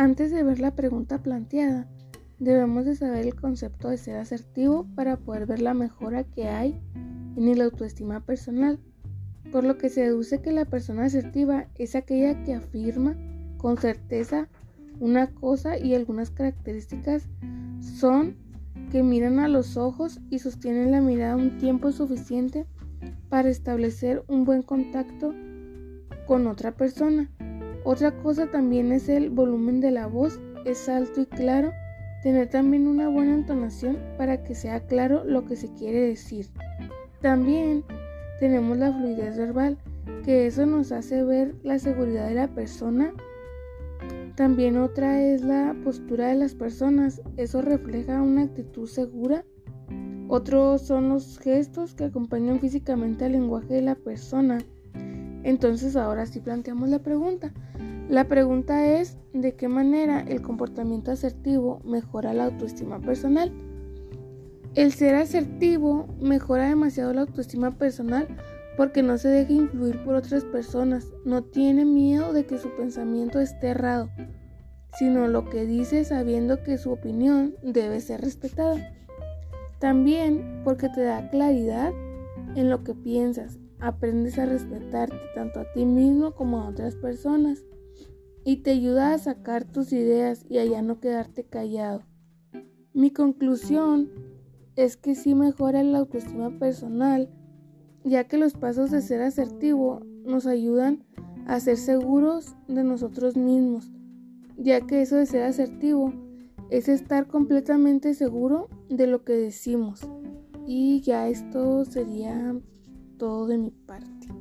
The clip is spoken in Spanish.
Antes de ver la pregunta planteada, debemos de saber el concepto de ser asertivo para poder ver la mejora que hay en el autoestima personal, por lo que se deduce que la persona asertiva es aquella que afirma con certeza una cosa y algunas características son que miran a los ojos y sostienen la mirada un tiempo suficiente para establecer un buen contacto con otra persona. Otra cosa también es el volumen de la voz, es alto y claro, tener también una buena entonación para que sea claro lo que se quiere decir. También tenemos la fluidez verbal, que eso nos hace ver la seguridad de la persona también otra es la postura de las personas. Eso refleja una actitud segura. Otros son los gestos que acompañan físicamente al lenguaje de la persona. Entonces ahora sí planteamos la pregunta. La pregunta es ¿de qué manera el comportamiento asertivo mejora la autoestima personal? El ser asertivo mejora demasiado la autoestima personal porque no se deja influir por otras personas, no tiene miedo de que su pensamiento esté errado, sino lo que dice sabiendo que su opinión debe ser respetada. También porque te da claridad en lo que piensas, aprendes a respetarte tanto a ti mismo como a otras personas y te ayuda a sacar tus ideas y a ya no quedarte callado. Mi conclusión es que sí mejora la autoestima personal ya que los pasos de ser asertivo nos ayudan a ser seguros de nosotros mismos, ya que eso de ser asertivo es estar completamente seguro de lo que decimos. Y ya esto sería todo de mi parte.